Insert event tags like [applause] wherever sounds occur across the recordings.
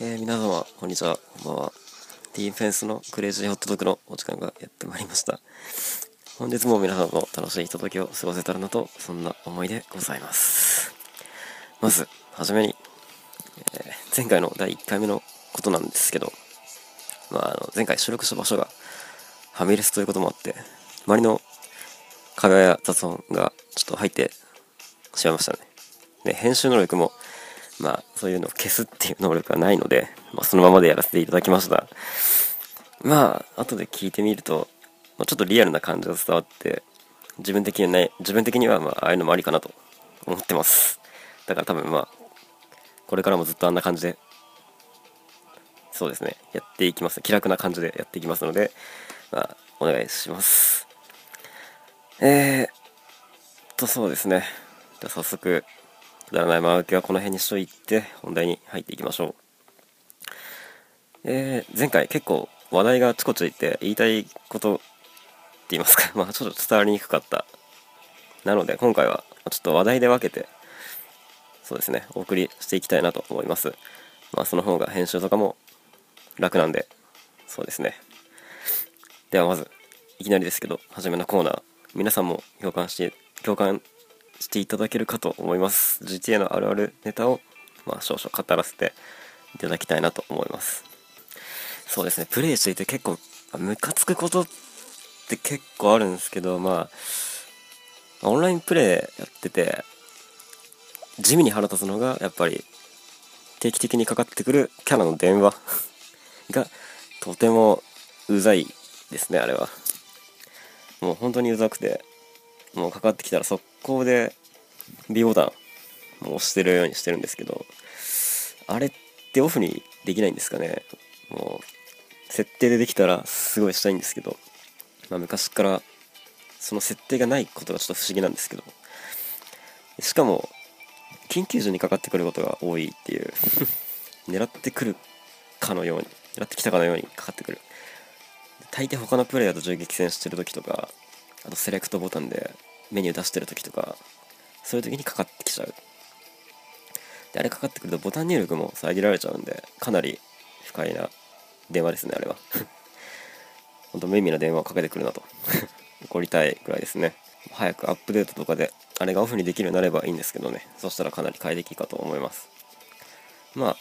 えー、皆様、こんにちは。こんばんは。ディーフェンスのクレイジーホットドッグのお時間がやってまいりました。本日も皆様の楽しいひとときを過ごせたらなと、そんな思いでございます。まず、はじめに、えー、前回の第1回目のことなんですけど、まあ、あの前回収録した場所がファミレスということもあって、周りの会話や雑音がちょっと入ってしまいましたね。で、編集能力もまあ、そういうのを消すっていう能力がないので、まあ、そのままでやらせていただきました。まあ、後で聞いてみると、まあ、ちょっとリアルな感じが伝わって、自分的にはない、自分的には、まあ、ああいうのもありかなと思ってます。だから多分まあ、これからもずっとあんな感じで、そうですね、やっていきます。気楽な感じでやっていきますので、まあ、お願いします。えーと、そうですね。じゃあ早速、くだらない間受けはこの辺にしといて本題に入っていきましょう。えー、前回結構話題がちこちいって言いたいことって言いますか。[laughs] まあちょっと伝わりにくかった。なので今回はちょっと話題で分けてそうですねお送りしていきたいなと思います。まあその方が編集とかも楽なんでそうですね。ではまずいきなりですけど初めのコーナー。皆さんも共感して共感していただけるかと思います。GTA のあるあるネタを、まあ、少々語らせていただきたいなと思います。そうですね。プレイしていて結構ムカつくことって結構あるんですけどまあオンラインプレイやってて地味に腹立つのがやっぱり定期的にかかってくるキャラの電話 [laughs] がとてもうざいですねあれは。もう本当にうざくて。もうかかってきたら速攻で B ボタンも押してるようにしてるんですけどあれってオフにできないんですかね。もう設定でできたらすごいしたいんですけど、まあ、昔からその設定がないことがちょっと不思議なんですけど。しかも緊急時にかかってくることが多いっていう [laughs] 狙ってくるかのように狙ってきたかのようにかかってくる。大抵他のプレイヤーと銃撃戦してる時とかあとセレクトボタンでメニュー出してる時とかそういう時にかかってきちゃう。であれかかってくるとボタン入力も遮られちゃうんでかなり不快な電話ですねあれは。ほんと無意味な電話をかけてくるなと。[laughs] 怒りたいぐらいですね。早くアップデートとかであれがオフにできるようになればいいんですけどね。そしたらかなり快適かと思います。まあ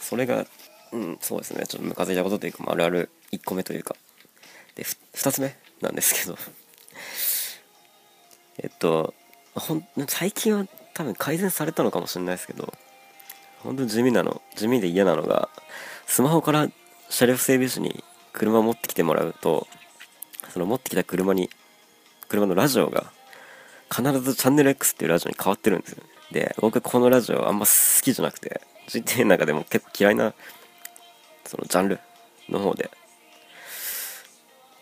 それがうんそうですね。ちょっとムカついたことというか、あるある1個目というか。で2つ目なんですけど。えっとほん最近は多分改善されたのかもしれないですけど本当に地味なの地味で嫌なのがスマホから車両整備士に車持ってきてもらうとその持ってきた車に車のラジオが必ずチャンネル X っていうラジオに変わってるんですよ。で僕このラジオあんま好きじゃなくて GTA の中でも結構嫌いなそのジャンルの方で。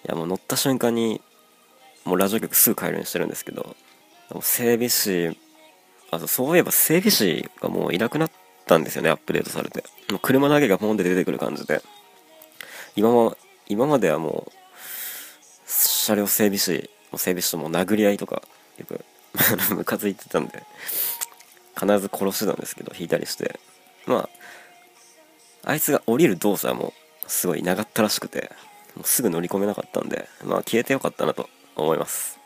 いやもう乗った瞬間にもうラジオ局すぐ変えるようにしてるんですけど整備士あとそういえば整備士がもういなくなったんですよねアップデートされて。もう車だけがポンで出てくる感じで。今も今まではもう車両整備士整備士とも殴り合いとかよく [laughs] ムカついてたんで必ず殺してたんですけど引いたりして。まああいつが降りる動作もすごい長ったらしくてもうすぐ乗り込めなかったんでまあ消えてよかったなと。思います。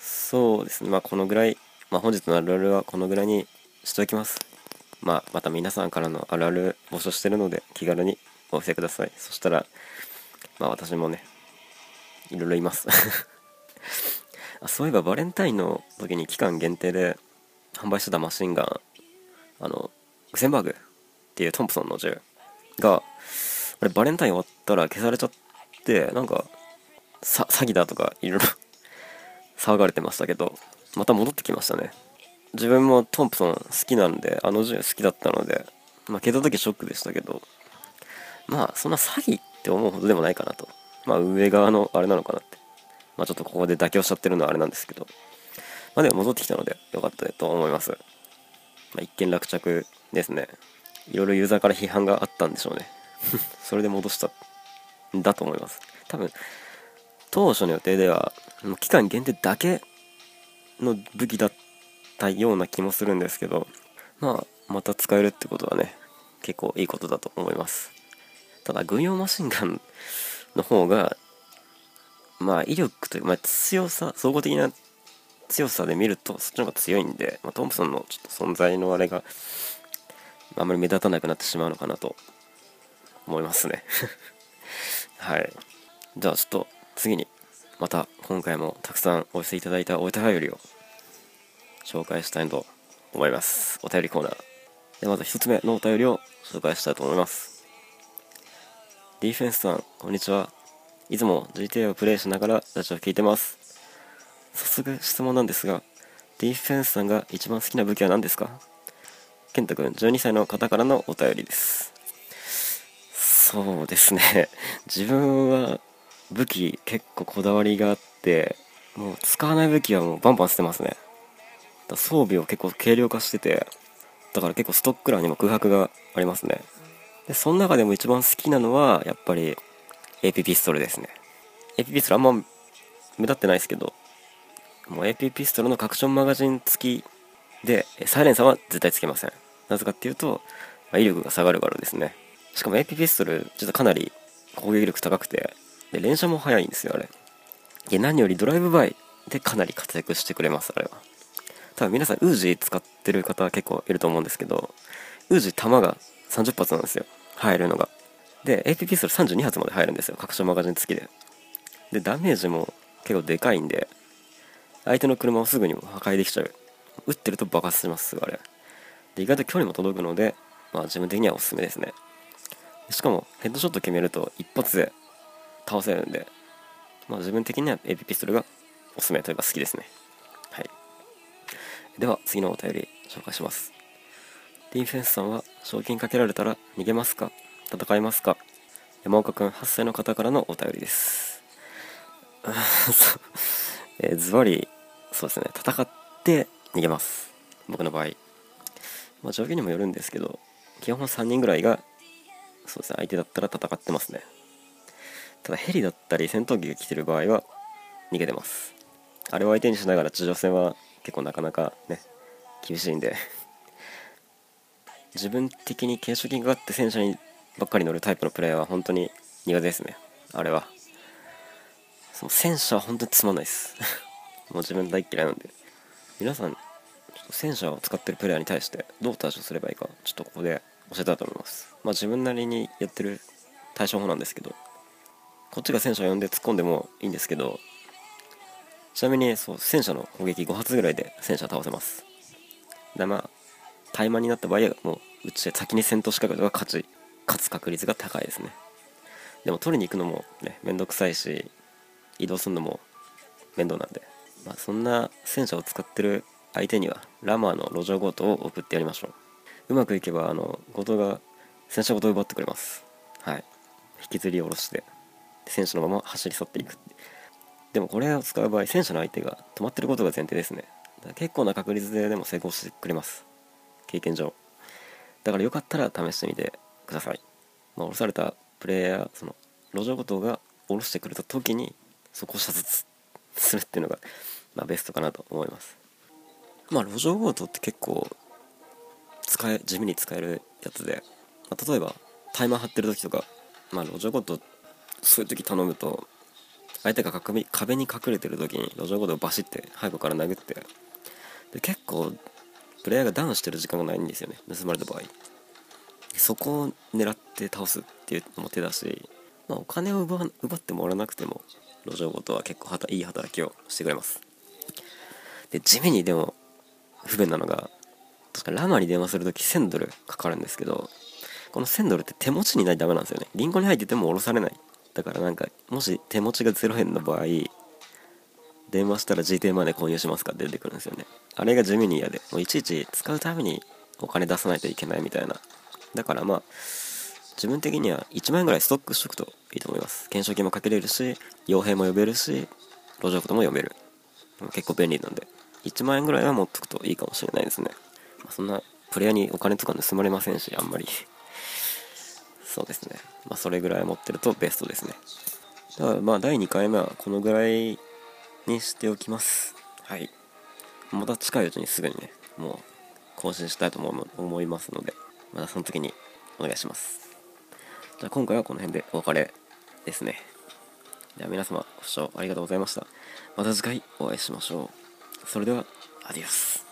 そうですね。まあこのぐらい、まあ、本日のあるあるはこのぐらいにしておきます。まあまた皆さんからのあるある募集してるので気軽にお寄せください。そしたらまあ私もねいろいろいます。[laughs] あそういえばバレンタインの時に期間限定で販売してたマシンガンあのグセンバーグっていうトンプソンの銃があれバレンタイン終わったら消されちゃってなんか詐欺だとかいろいろ騒がれてましたけどまた戻ってきましたね。自分もトンプソン好きなんであの銃好きだったのでまあ消えた時ショックでしたけどまあそんな詐欺って思うほどでもないかなと。まあ上側のあれなのかなって。まあちょっとここで妥協しちゃってるのはあれなんですけど。まあでも戻ってきたのでよかったと思います。まあ一見落着ですね。いろいろユーザーから批判があったんでしょうね。[laughs] それで戻したんだと思います。多分当初の予定では期間限定だけの武器だったような気もするんですけどまあまた使えるってことはね結構いいことだと思います。ただ軍用マシンガンの方がまあ威力というか、まあ、強さ総合的な強さで見るとそっちの方が強いんで、まあ、トンプソンのちょっと存在のあれがあんまり目立たなくなってしまうのかなと思いますね。[laughs] はい。じゃあちょっと次にまた今回もたくさんお寄せいただいたお便りを紹介したいと思います。お便りコーナーでまず1つ目のお便りを紹介したいと思います。ディフェンスさんこんにちは。いつも GTA をプレイしながらラジオを聞いてます。早速質問なんですがディフェンスさんが一番好きな武器は何ですか？健太くん12歳の方からのお便りです。そうですね。自分は武器結構こだわりがあってもう使わない武器はもうバンバン捨てますね。装備を結構軽量化しててだから結構ストック欄にも空白がありますね。でその中でも一番好きなのはやっぱり AP ピストルですね。AP ピストルあんま目立ってないですけどもう AP ピストルのカクションマガジン付きでサイレンサーは絶対つけません。なぜかっていうと、まあ、威力が下がるからですね。しかも AP ピストル実はかなり攻撃力高くてで連射も速いんですよあれ。で何よりドライブバイでかなり活躍してくれますあれは。多分皆さんウージー使ってる方結構いると思うんですけどウージー弾が30発なんですよ。入るのが。で AP ピストル32発まで入るんですよ。拡張マガジン付きで。でダメージも結構でかいんで相手の車をすぐに破壊できちゃう。撃ってると爆発しますあれ。で意外と距離も届くのでまあ自分的にはおすすめですね。しかもヘッドショット決めると一発で倒せるんで。まあ自分的には AP ピストルがおすすめというか好きですね。はい。では次のお便り紹介します。ディフェンスさんは賞金かけられたら逃げますか？戦いますか？山岡くん8歳の方からのお便りです。[laughs] えー、ズバリそうですね。戦って逃げます。僕の場合。まあ状況にもよるんですけど基本3人ぐらいがそうですね。相手だったら戦ってますね。ただヘリだったり戦闘機が来てる場合は逃げてます。あれを相手にしながら地上戦は結構なかなかね厳しいんで。自分的に軽賞金がかって戦車にばっかり乗るタイプのプレイヤーは本当に苦手ですねあれは。その戦車は本当につまんないです。[laughs] もう自分大嫌いなんで。皆さん戦車を使ってるプレイヤーに対してどう対処すればいいかちょっとここで教えたいと思います。まあ自分なりにやってる対処法なんですけどこっちが戦車を呼んで突っ込んでもいいんですけどちなみにそう戦車の攻撃5発ぐらいで戦車倒せます。でまあ怠慢になった場合はもううちで先に戦闘仕掛けたが勝ち勝つ確率が高いですね。でも取りに行くのもねめんどくさいし移動するのも面倒なんで。まあそんな戦車を使ってる相手にはラマーの路上強盗を送ってやりましょう。うまくいけばあの強盗が戦車ごと奪ってくれます。はい。引きずり下ろして。戦車のまま走り去っていくでもこれを使う場合戦車の相手が止まってることが前提ですね。結構な確率ででも成功してくれます。経験上。だからよかったら試してみてください、まあ、降ろされたプレイヤーその路上強盗が降ろしてくれた時にそこを射殺するっていうのが、まあ、ベストかなと思います。まあ路上強盗って結構使え地味に使えるやつで、まあ、例えばタイマー張ってる時とかまあ路上強盗そういう時頼むと相手が壁に隠れてる時に路上強盗をバシって背後から殴ってで結構プレイヤーがダウンしてる時間がないんですよね盗まれた場合。そこを狙って倒すっていうのも手だし、まあ、お金を奪ってもらわなくても路上強盗は結構いい働きをしてくれます。で地味にでも不便なのが確かラマに電話するとき1000ドルかかるんですけどこの1000ドルって手持ちにないとダメなんですよね。リンゴに入ってても下ろされない。だからなんかもし手持ちが0円の場合電話したら GT マネー購入しますかって出てくるんですよね。あれが地味に嫌でもういちいち使うためにお金出さないといけないみたいな。だからまあ自分的には1万円ぐらいストックしとくといいと思います。懸賞金もかけれるし傭兵も呼べるし路上ことも呼べる。結構便利なんで。1万円ぐらいは持っとくといいかもしれないですね、まあ、そんなプレイヤーにお金とか盗まれませんしあんまり。そうですね。まあそれぐらい持ってるとベストですね。だからまあ第2回目はこのぐらいにしておきます。はい。また近いうちにすぐにねもう更新したいと思いますのでまたその時にお願いします。じゃあ今回はこの辺でお別れですね。では皆様ご視聴ありがとうございました。また次回お会いしましょう。それではアディオス。